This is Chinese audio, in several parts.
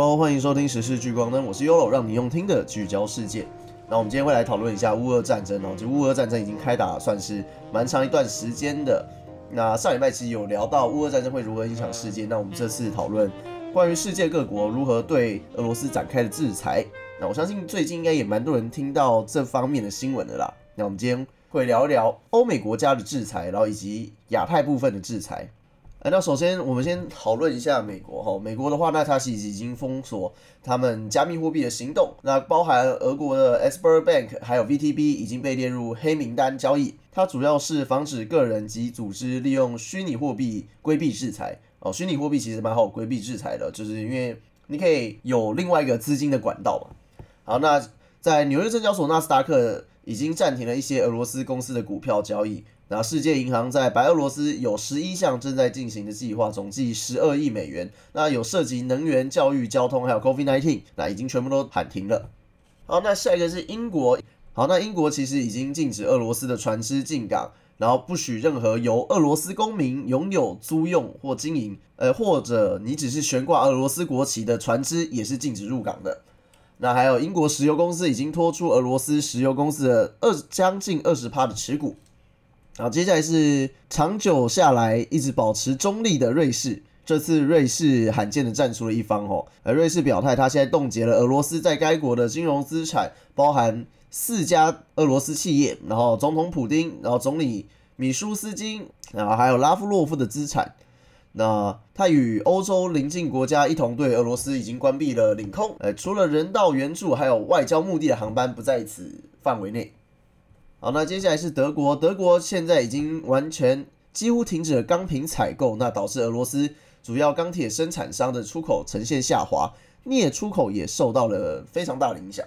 Hello，欢迎收听时事聚光灯，我是 Yolo，让你用听的聚焦世界。那我们今天会来讨论一下乌俄战争哦，就乌俄战争已经开打算是蛮长一段时间的。那上礼拜其实有聊到乌俄战争会如何影响世界，那我们这次讨论关于世界各国如何对俄罗斯展开的制裁。那我相信最近应该也蛮多人听到这方面的新闻的啦。那我们今天会聊一聊欧美国家的制裁，然后以及亚太部分的制裁。哎，那首先我们先讨论一下美国哈。美国的话，那它是已经封锁他们加密货币的行动，那包含俄国的 e s p e r Bank 还有 VTB 已经被列入黑名单交易。它主要是防止个人及组织利用虚拟货币规避制裁。哦，虚拟货币其实蛮好规避制裁的，就是因为你可以有另外一个资金的管道嘛。好，那在纽约证交所纳斯达克已经暂停了一些俄罗斯公司的股票交易。那世界银行在白俄罗斯有十一项正在进行的计划，总计十二亿美元。那有涉及能源、教育、交通，还有 COVID-19，那已经全部都喊停了。好，那下一个是英国。好，那英国其实已经禁止俄罗斯的船只进港，然后不许任何由俄罗斯公民拥有、租用或经营，呃，或者你只是悬挂俄罗斯国旗的船只也是禁止入港的。那还有英国石油公司已经拖出俄罗斯石油公司的二将近二十趴的持股。好，接下来是长久下来一直保持中立的瑞士。这次瑞士罕见的站出了一方哦，而瑞士表态，他现在冻结了俄罗斯在该国的金融资产，包含四家俄罗斯企业，然后总统普京，然后总理米舒斯金，然后还有拉夫洛夫的资产。那他与欧洲邻近国家一同对俄罗斯已经关闭了领空，呃，除了人道援助，还有外交目的的航班不在此范围内。好，那接下来是德国。德国现在已经完全几乎停止了钢瓶采购，那导致俄罗斯主要钢铁生产商的出口呈现下滑，镍出口也受到了非常大的影响。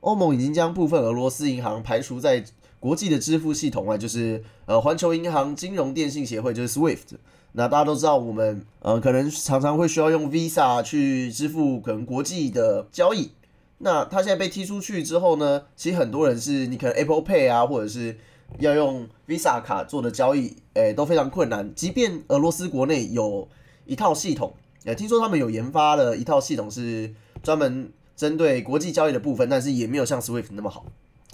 欧盟已经将部分俄罗斯银行排除在国际的支付系统外，就是呃环球银行金融电信协会，就是 SWIFT。那大家都知道，我们呃可能常常会需要用 Visa 去支付可能国际的交易。那他现在被踢出去之后呢？其实很多人是你可能 Apple Pay 啊，或者是要用 Visa 卡做的交易，诶都非常困难。即便俄罗斯国内有一套系统，也听说他们有研发了一套系统是专门针对国际交易的部分，但是也没有像 Swift 那么好。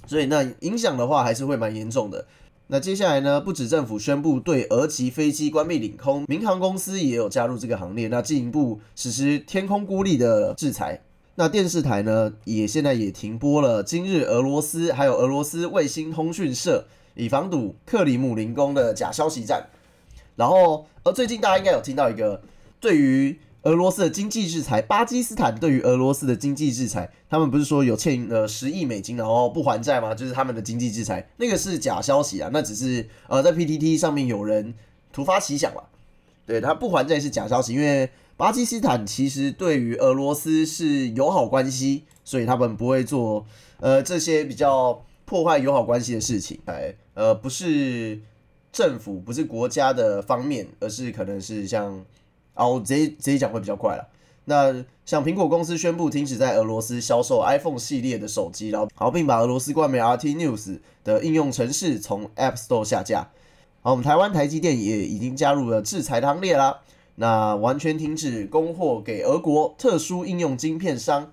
所以那影响的话还是会蛮严重的。那接下来呢？不止政府宣布对俄籍飞机关闭领空，民航公司也有加入这个行列，那进一步实施天空孤立的制裁。那电视台呢，也现在也停播了今日俄罗斯还有俄罗斯卫星通讯社，以防堵克里姆林宫的假消息战。然后，而最近大家应该有听到一个对于俄罗斯的经济制裁，巴基斯坦对于俄罗斯的经济制裁，他们不是说有欠呃十亿美金，然后不还债吗？就是他们的经济制裁，那个是假消息啊，那只是呃在 PTT 上面有人突发奇想了，对他不还债是假消息，因为。巴基斯坦其实对于俄罗斯是友好关系，所以他们不会做呃这些比较破坏友好关系的事情。哎，呃，不是政府，不是国家的方面，而是可能是像哦，直接直接讲会比较快了。那像苹果公司宣布停止在俄罗斯销售 iPhone 系列的手机，然后好，并把俄罗斯冠媒 RT News 的应用程式从 App Store 下架。好，我们台湾台积电也已经加入了制裁行列啦。那完全停止供货给俄国特殊应用晶片商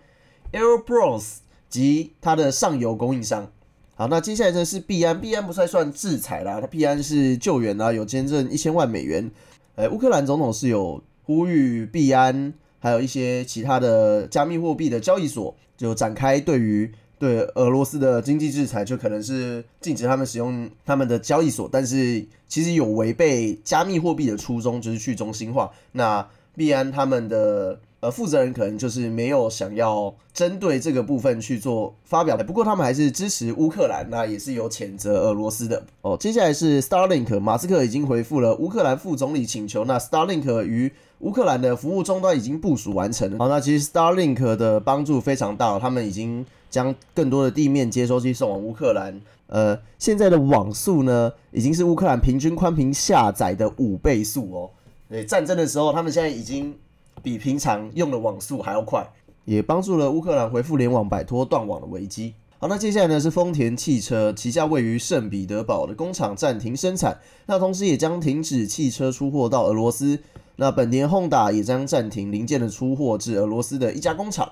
Aerobros 及它的上游供应商。好，那接下来呢是币安，币安不太算制裁啦，它币安是救援啦，有捐赠一千万美元。呃，乌克兰总统是有呼吁币安，还有一些其他的加密货币的交易所，就展开对于。对俄罗斯的经济制裁，就可能是禁止他们使用他们的交易所，但是其实有违背加密货币的初衷，就是去中心化。那币安他们的呃负责人可能就是没有想要针对这个部分去做发表的，不过他们还是支持乌克兰，那也是有谴责俄罗斯的。哦，接下来是 Starlink，马斯克已经回复了乌克兰副总理请求，那 Starlink 与乌克兰的服务终端已经部署完成。好，那其实 Starlink 的帮助非常大，他们已经。将更多的地面接收器送往乌克兰。呃，现在的网速呢，已经是乌克兰平均宽频下载的五倍速哦。对，战争的时候，他们现在已经比平常用的网速还要快，也帮助了乌克兰恢复联网，摆脱断网的危机。好，那接下来呢是丰田汽车旗下位于圣彼得堡的工厂暂停生产，那同时也将停止汽车出货到俄罗斯。那本田、混打也将暂停零件的出货至俄罗斯的一家工厂。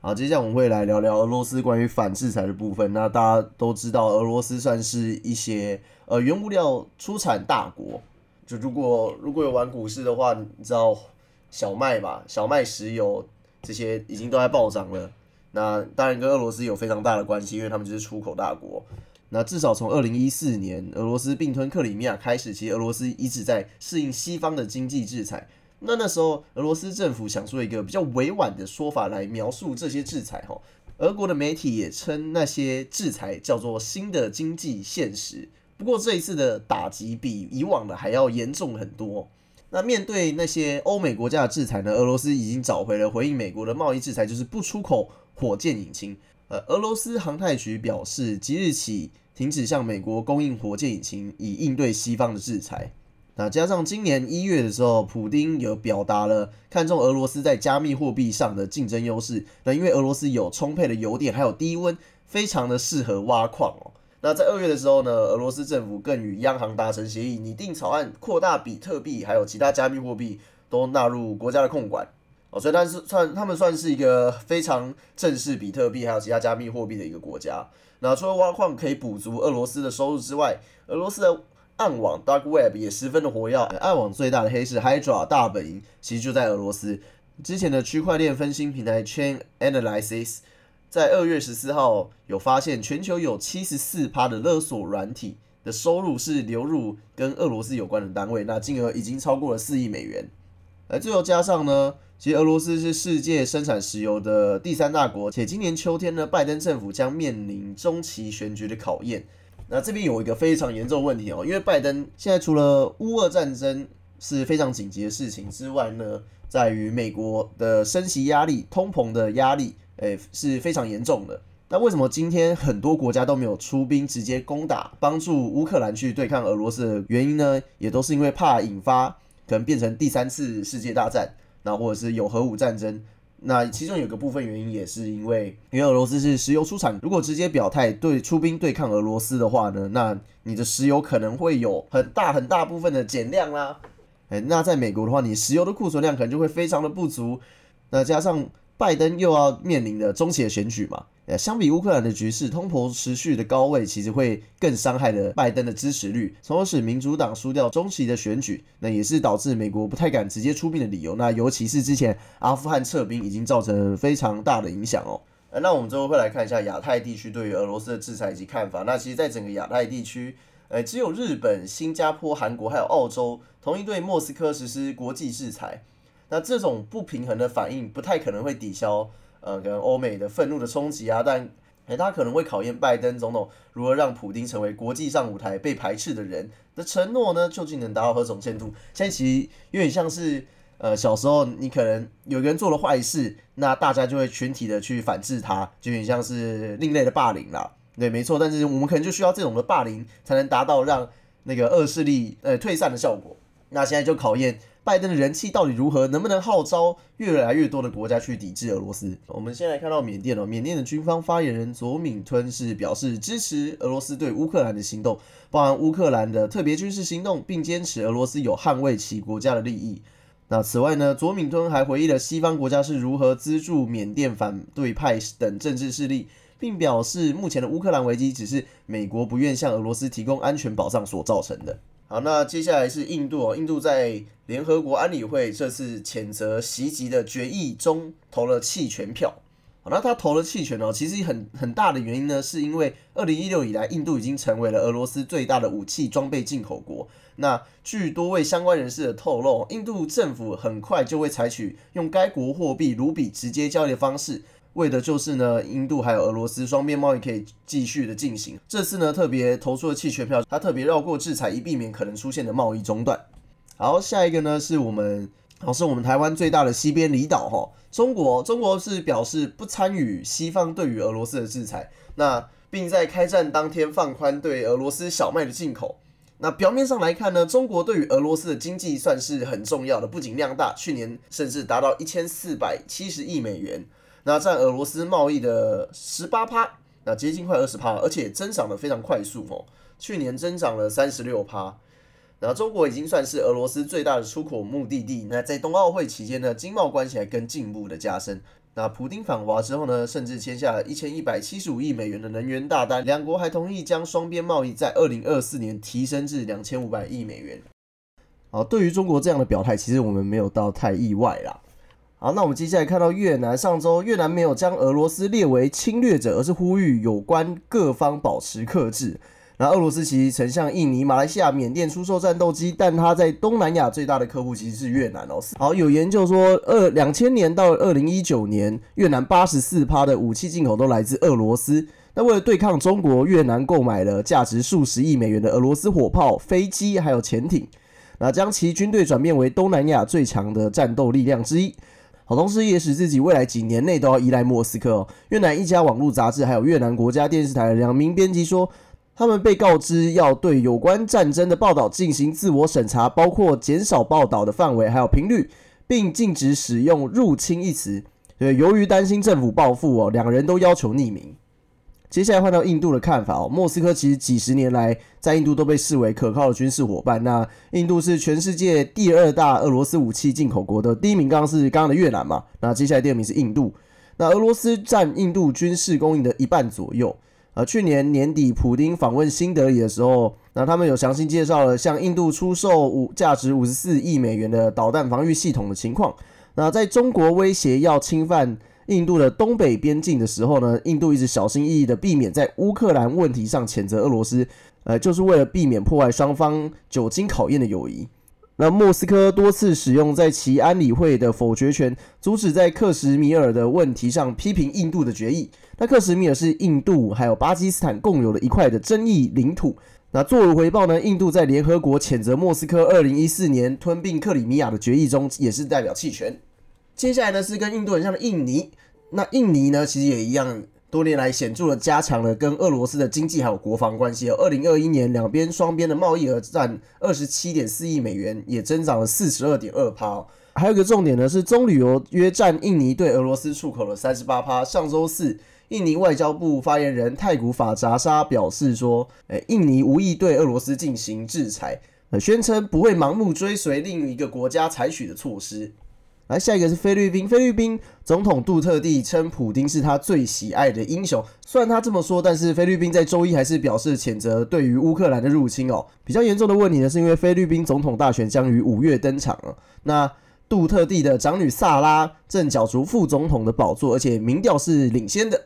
好，接下来我们会来聊聊俄罗斯关于反制裁的部分。那大家都知道，俄罗斯算是一些呃原物料出产大国。就如果如果有玩股市的话，你知道小麦吧，小麦、石油这些已经都在暴涨了。那当然跟俄罗斯有非常大的关系，因为他们就是出口大国。那至少从二零一四年俄罗斯并吞克里米亚开始，其实俄罗斯一直在适应西方的经济制裁。那那时候俄罗斯政府想出一个比较委婉的说法来描述这些制裁，哈，俄国的媒体也称那些制裁叫做新的经济现实。不过这一次的打击比以往的还要严重很多。那面对那些欧美国家的制裁呢？俄罗斯已经找回了回应美国的贸易制裁，就是不出口火箭引擎。呃，俄罗斯航太局表示，即日起停止向美国供应火箭引擎，以应对西方的制裁。那加上今年一月的时候，普丁有表达了看中俄罗斯在加密货币上的竞争优势。那因为俄罗斯有充沛的油电，还有低温，非常的适合挖矿哦。那在二月的时候呢，俄罗斯政府更与央行达成协议，拟定草案，扩大比特币还有其他加密货币都纳入国家的控管哦，所以但是算他们算是一个非常正式比特币还有其他加密货币的一个国家。那除了挖矿可以补足俄罗斯的收入之外，俄罗斯的暗网 Dark Web 也十分的活跃。暗网最大的黑市 Hydra 大本营其实就在俄罗斯。之前的区块链分析平台 Chain Analysis。在二月十四号有发现，全球有七十四趴的勒索软体的收入是流入跟俄罗斯有关的单位，那金额已经超过了四亿美元。而最后加上呢，其实俄罗斯是世界生产石油的第三大国，且今年秋天呢，拜登政府将面临中期选举的考验。那这边有一个非常严重的问题哦，因为拜登现在除了乌俄战争是非常紧急的事情之外呢，在于美国的升息压力、通膨的压力。诶，是非常严重的。那为什么今天很多国家都没有出兵直接攻打，帮助乌克兰去对抗俄罗斯的原因呢？也都是因为怕引发可能变成第三次世界大战，那或者是有核武战争。那其中有个部分原因也是因为，因为俄罗斯是石油出产，如果直接表态对出兵对抗俄罗斯的话呢，那你的石油可能会有很大很大部分的减量啦。诶，那在美国的话，你石油的库存量可能就会非常的不足。那加上拜登又要面临的中期的选举嘛？呃，相比乌克兰的局势，通膨持续的高位，其实会更伤害了拜登的支持率，从而使民主党输掉中期的选举。那也是导致美国不太敢直接出兵的理由。那尤其是之前阿富汗撤兵，已经造成非常大的影响哦。呃，那我们最后会来看一下亚太地区对于俄罗斯的制裁以及看法。那其实，在整个亚太地区，呃，只有日本、新加坡、韩国还有澳洲同意对莫斯科实施国际制裁。那这种不平衡的反应不太可能会抵消呃跟欧美的愤怒的冲击啊，但哎，他可能会考验拜登总统如何让普京成为国际上舞台被排斥的人的承诺呢？究竟能达到何种限度？现在其实有点像是呃小时候你可能有个人做了坏事，那大家就会群体的去反制他，就有点像是另类的霸凌啦。对，没错，但是我们可能就需要这种的霸凌，才能达到让那个恶势力呃退散的效果。那现在就考验。拜登的人气到底如何？能不能号召越来越多的国家去抵制俄罗斯？我们先来看到缅甸哦，缅甸的军方发言人佐敏吞是表示支持俄罗斯对乌克兰的行动，包含乌克兰的特别军事行动，并坚持俄罗斯有捍卫其国家的利益。那此外呢，佐敏吞还回忆了西方国家是如何资助缅甸反对派等政治势力，并表示目前的乌克兰危机只是美国不愿向俄罗斯提供安全保障所造成的。好，那接下来是印度哦。印度在联合国安理会这次谴责袭击的决议中投了弃权票。好，那他投了弃权哦，其实很很大的原因呢，是因为二零一六以来，印度已经成为了俄罗斯最大的武器装备进口国。那据多位相关人士的透露，印度政府很快就会采取用该国货币卢比直接交易的方式。为的就是呢，印度还有俄罗斯双边贸易可以继续的进行。这次呢，特别投出了弃权票，他特别绕过制裁，以避免可能出现的贸易中断。好，下一个呢是我们，好是我们台湾最大的西边离岛哈，中国，中国是表示不参与西方对于俄罗斯的制裁，那并在开战当天放宽对俄罗斯小麦的进口。那表面上来看呢，中国对于俄罗斯的经济算是很重要的，不仅量大，去年甚至达到一千四百七十亿美元。那占俄罗斯贸易的十八趴，那接近快二十趴，而且增长的非常快速哦。去年增长了三十六趴。然后中国已经算是俄罗斯最大的出口目的地。那在冬奥会期间呢，经贸关系还更进一步的加深。那普丁访华之后呢，甚至签下了一千一百七十五亿美元的能源大单，两国还同意将双边贸易在二零二四年提升至两千五百亿美元。好，对于中国这样的表态，其实我们没有到太意外啦。好，那我们接下来看到越南，上周越南没有将俄罗斯列为侵略者，而是呼吁有关各方保持克制。那俄罗斯其实曾向印尼、马来西亚、缅甸出售战斗机，但它在东南亚最大的客户其实是越南哦。好，有研究说，二两千年到二零一九年，越南八十四趴的武器进口都来自俄罗斯。那为了对抗中国，越南购买了价值数十亿美元的俄罗斯火炮、飞机还有潜艇，那将其军队转变为东南亚最强的战斗力量之一。好，同时也使自己未来几年内都要依赖莫斯科。越南一家网络杂志还有越南国家电视台的两名编辑说。他们被告知要对有关战争的报道进行自我审查，包括减少报道的范围还有频率，并禁止使用“入侵”一词。对，由于担心政府报复哦，两人都要求匿名。接下来换到印度的看法哦，莫斯科其实几十年来在印度都被视为可靠的军事伙伴。那印度是全世界第二大俄罗斯武器进口国的第一名，刚刚是刚刚的越南嘛？那接下来第二名是印度。那俄罗斯占印度军事供应的一半左右。呃，去年年底，普丁访问新德里的时候，那他们有详细介绍了向印度出售五价值五十四亿美元的导弹防御系统的情况。那在中国威胁要侵犯印度的东北边境的时候呢，印度一直小心翼翼的避免在乌克兰问题上谴责俄罗斯，呃，就是为了避免破坏双方久经考验的友谊。那莫斯科多次使用在其安理会的否决权，阻止在克什米尔的问题上批评印度的决议。那克什米尔是印度还有巴基斯坦共有的一块的争议领土。那作为回报呢，印度在联合国谴责莫斯科二零一四年吞并克里米亚的决议中，也是代表弃权。接下来呢是跟印度很像的印尼。那印尼呢，其实也一样。多年来显著的加强了跟俄罗斯的经济还有国防关系。二零二一年两边双边的贸易额占二十七点四亿美元，也增长了四十二点二趴。还有一个重点呢，是棕榈油约占印尼对俄罗斯出口了三十八趴。上周四，印尼外交部发言人泰古法扎沙表示说，诶，印尼无意对俄罗斯进行制裁，宣称不会盲目追随另一个国家采取的措施。来，下一个是菲律宾。菲律宾总统杜特地称普丁是他最喜爱的英雄。虽然他这么说，但是菲律宾在周一还是表示谴责对于乌克兰的入侵哦。比较严重的问题呢，是因为菲律宾总统大选将于五月登场了。那杜特地的长女萨拉正角逐副总统的宝座，而且民调是领先的。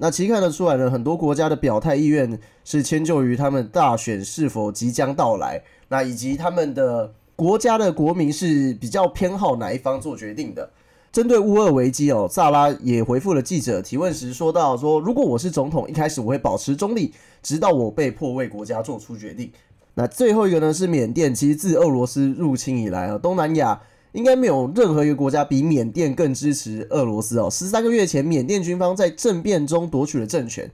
那其实看得出来呢，很多国家的表态意愿是迁就于他们大选是否即将到来，那以及他们的。国家的国民是比较偏好哪一方做决定的？针对乌俄危机哦，萨拉也回复了记者提问时说到：说如果我是总统，一开始我会保持中立，直到我被迫为国家做出决定。那最后一个呢是缅甸，其实自俄罗斯入侵以来啊，东南亚应该没有任何一个国家比缅甸更支持俄罗斯哦。十三个月前，缅甸军方在政变中夺取了政权。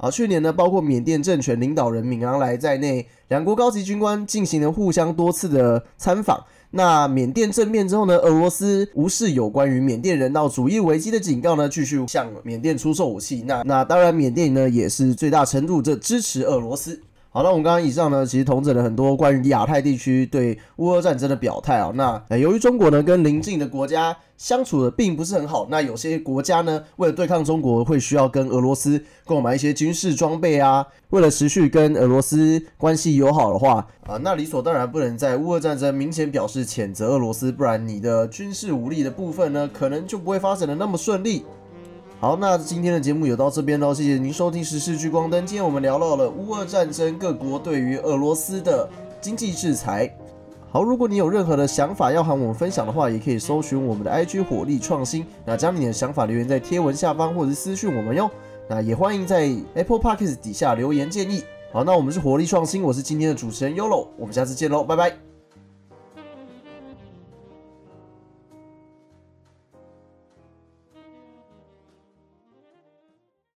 啊，去年呢，包括缅甸政权领导人敏昂莱在内，两国高级军官进行了互相多次的参访。那缅甸政变之后呢，俄罗斯无视有关于缅甸人道主义危机的警告呢，继续向缅甸出售武器。那那当然，缅甸呢也是最大程度这支持俄罗斯。好，那我们刚刚以上呢，其实统整了很多关于亚太地区对乌俄战争的表态啊。那由于中国呢跟邻近的国家相处的并不是很好，那有些国家呢为了对抗中国，会需要跟俄罗斯购买一些军事装备啊。为了持续跟俄罗斯关系友好的话啊，那理所当然不能在乌俄战争明显表示谴责俄罗斯，不然你的军事武力的部分呢，可能就不会发展的那么顺利。好，那今天的节目也到这边喽，谢谢您收听时事聚光灯。今天我们聊到了乌俄战争，各国对于俄罗斯的经济制裁。好，如果你有任何的想法要喊我们分享的话，也可以搜寻我们的 IG 火力创新，那将你的想法留言在贴文下方，或者是私讯我们哟。那也欢迎在 Apple Podcast 底下留言建议。好，那我们是火力创新，我是今天的主持人 Yolo，我们下次见喽，拜拜。